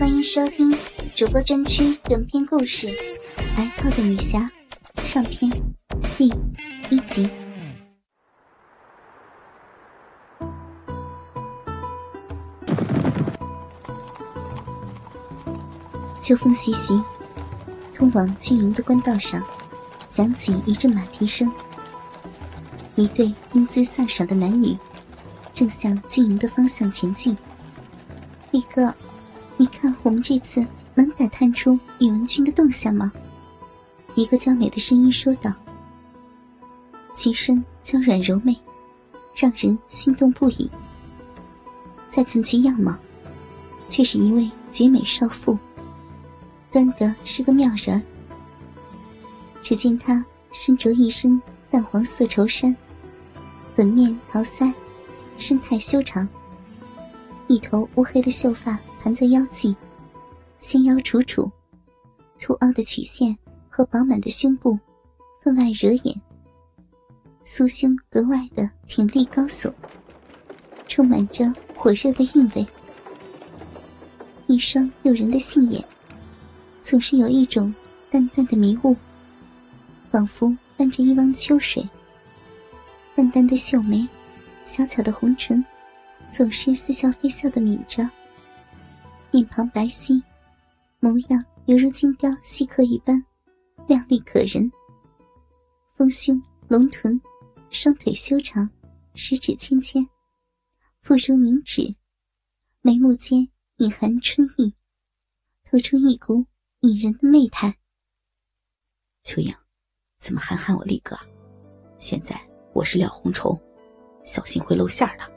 欢迎收听主播专区短篇故事《挨操的女侠》上篇第一集。秋风习习，通往军营的官道上响起一阵马蹄声。一对英姿飒爽的男女正向军营的方向前进。李哥。你看，我们这次能打探出宇文君的动向吗？一个娇美的声音说道。其声娇软柔媚，让人心动不已。再看其样貌，却是一位绝美少妇，端的是个妙人。只见她身着一身淡黄色绸衫，粉面桃腮，身态修长，一头乌黑的秀发。盘在腰际，纤腰楚楚，凸凹的曲线和饱满的胸部分外惹眼。酥胸格外的挺立高耸，充满着火热的韵味。一双诱人的杏眼，总是有一种淡淡的迷雾，仿佛伴着一汪秋水。淡淡的秀眉，小巧的红唇，总是似笑非笑的抿着。面庞白皙，模样犹如金雕细刻一般，靓丽可人。丰胸龙臀，双腿修长，十指纤纤，腹如凝脂，眉目间隐含春意，透出一股引人的媚态。秋影，怎么还喊我力哥？现在我是廖红绸，小心会露馅了。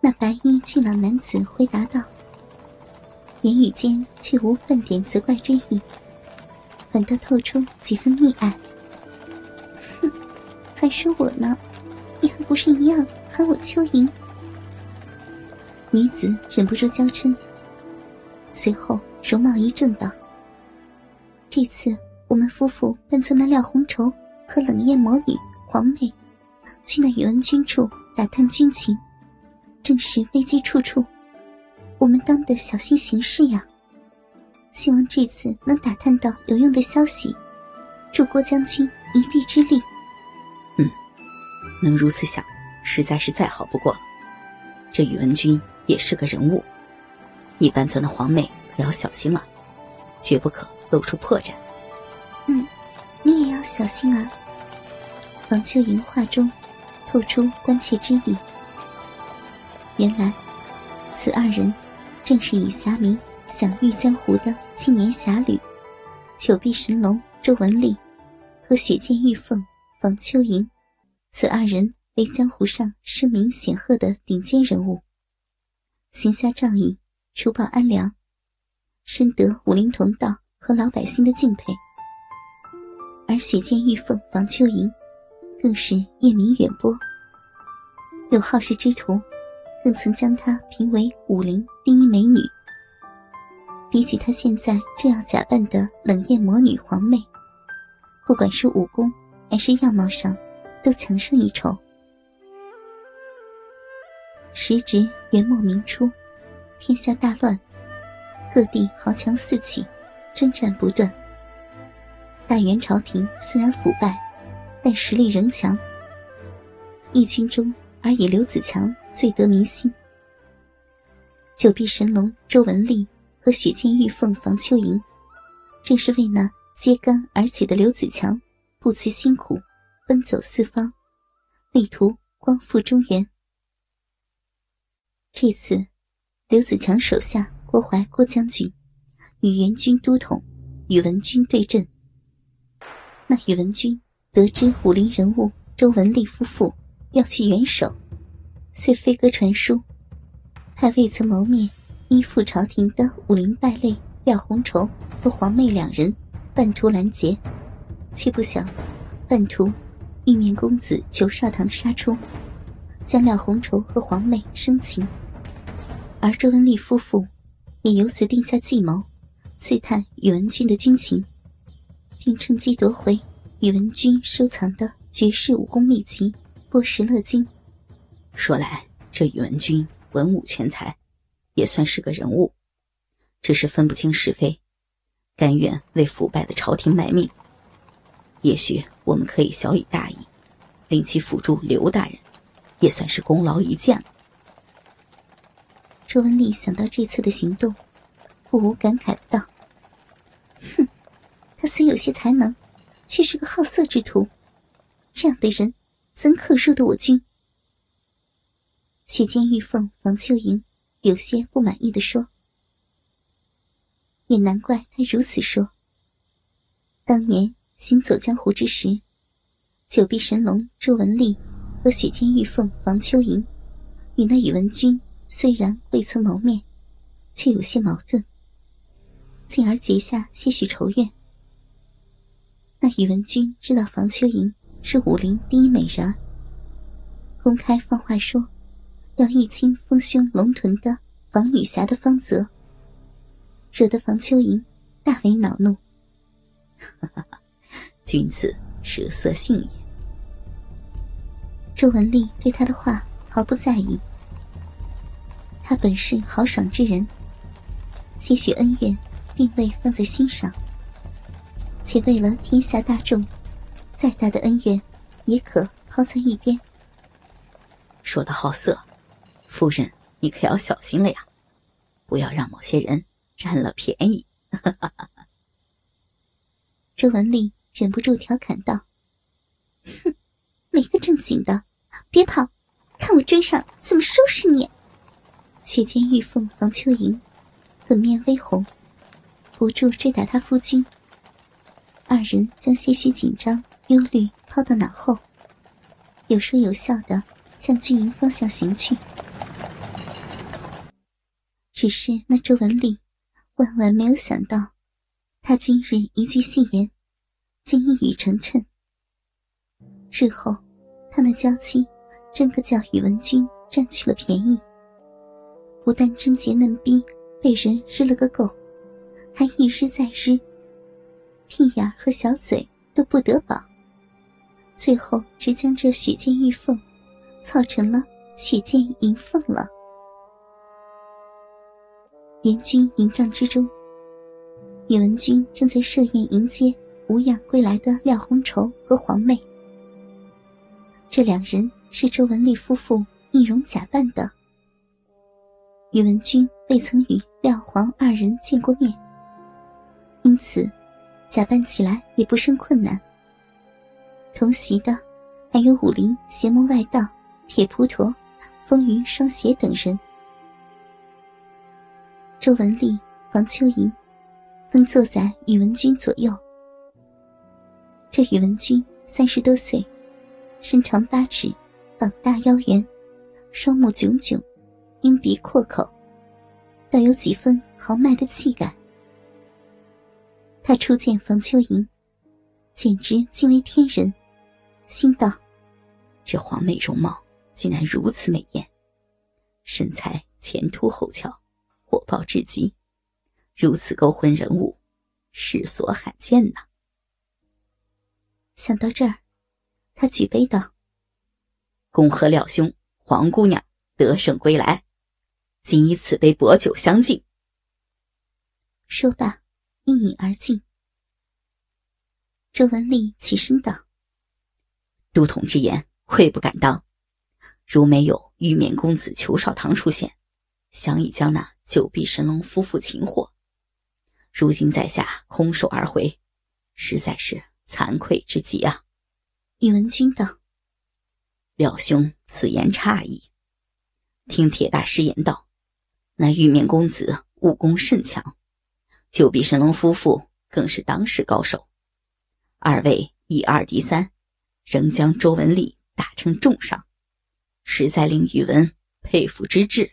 那白衣俊朗男子回答道。言语间却无半点责怪之意，反倒透出几分溺爱。哼，还说我呢？你还不是一样喊我秋莹？女子忍不住娇嗔，随后容貌一正道：“这次我们夫妇扮作那廖红绸和冷艳魔女黄妹，去那宇文军处打探军情，正是危机处处。”我们当得小心行事呀！希望这次能打探到有用的消息，助郭将军一臂之力。嗯，能如此想，实在是再好不过了。这宇文君也是个人物，一般村的皇妹可要小心了，绝不可露出破绽。嗯，你也要小心啊。房秋莹话中透出关切之意。原来，此二人。正是以侠名享誉江湖的青年侠侣，九臂神龙周文丽和雪见玉凤房秋莹，此二人为江湖上声名显赫的顶尖人物，行侠仗义，除暴安良，深得武林同道和老百姓的敬佩。而雪见玉凤房秋莹，更是艳名远播，有好事之徒。更曾将她评为武林第一美女。比起她现在这样假扮的冷艳魔女皇妹，不管是武功还是样貌上，都强上一筹。时值元末明初，天下大乱，各地豪强四起，征战不断。大元朝廷虽然腐败，但实力仍强。义军中，而以刘子强。最得民心。九臂神龙周文丽和雪见玉凤房秋莹，正是为那揭竿而起的刘子强不辞辛苦，奔走四方，力图光复中原。这次，刘子强手下郭淮郭将军与援军都统宇文军对阵。那宇文军得知武林人物周文丽夫妇要去援手。遂飞鸽传书，还未曾谋面、依附朝廷的武林败类廖红绸和黄妹两人半途拦截，却不想半途玉面公子裘少棠杀出，将廖红绸和黄妹生擒，而周文丽夫妇也由此定下计谋，刺探宇文军的军情，并趁机夺回宇文军收藏的绝世武功秘籍《波什乐经》。说来，这宇文君文武全才，也算是个人物。只是分不清是非，甘愿为腐败的朝廷卖命。也许我们可以小以大义，令其辅助刘大人，也算是功劳一件了。周文丽想到这次的行动，不无感慨的道：“哼，他虽有些才能，却是个好色之徒。这样的人，怎可入得我军？”雪间玉凤房秋莹有些不满意的说：“也难怪他如此说。当年……”行走江湖之时，九臂神龙周文丽和雪间玉凤房秋莹与那宇文君虽然未曾谋面，却有些矛盾，进而结下些许仇怨。那宇文君知道房秋莹是武林第一美人，公开放话说要一亲丰胸龙臀的房女侠的芳泽，惹得房秋莹大为恼怒。君子舍色性也。周文丽对他的话毫不在意。他本是豪爽之人，些许恩怨并未放在心上，且为了天下大众，再大的恩怨也可抛在一边。说的好色，夫人你可要小心了呀，不要让某些人占了便宜。周文丽。忍不住调侃道：“哼，没个正经的，别跑，看我追上怎么收拾你！”雪间玉凤房秋莹粉面微红，不住追打他夫君。二人将些许紧张忧虑抛到脑后，有说有笑的向军营方向行去。只是那周文丽万万没有想到，他今日一句戏言。竟一语成谶。日后，他那娇妻真个叫宇文君占去了便宜，不但贞洁嫩逼被人日了个够，还一日再日，屁眼和小嘴都不得饱，最后只将这雪见玉凤，操成了雪见银凤了。元军营帐之中，宇文君正在设宴迎接。无恙归来的廖红绸和黄妹，这两人是周文丽夫妇易容假扮的。宇文君未曾与廖黄二人见过面，因此假扮起来也不甚困难。同席的还有武林邪魔外道铁蒲陀、风云双邪等人。周文丽、房秋莹分坐在宇文君左右。这宇文君三十多岁，身长八尺，膀大腰圆，双目炯炯，鹰鼻阔口，倒有几分豪迈的气概。他初见房秋莹，简直惊为天人，心道：这黄妹容貌竟然如此美艳，身材前凸后翘，火爆至极，如此勾魂人物，世所罕见呐。想到这儿，他举杯道：“恭贺廖兄、黄姑娘得胜归来，今以此杯薄酒相敬。”说罢，一饮而尽。周文丽起身道：“都统之言，愧不敢当。如没有玉面公子裘少棠出现，想已将那九臂神龙夫妇擒获。如今在下空手而回，实在是……”惭愧之极啊！宇文君道：“廖兄此言差矣。听铁大师言道，那玉面公子武功甚强，九臂神龙夫妇更是当世高手。二位以二敌三，仍将周文丽打成重伤，实在令宇文佩服之至。”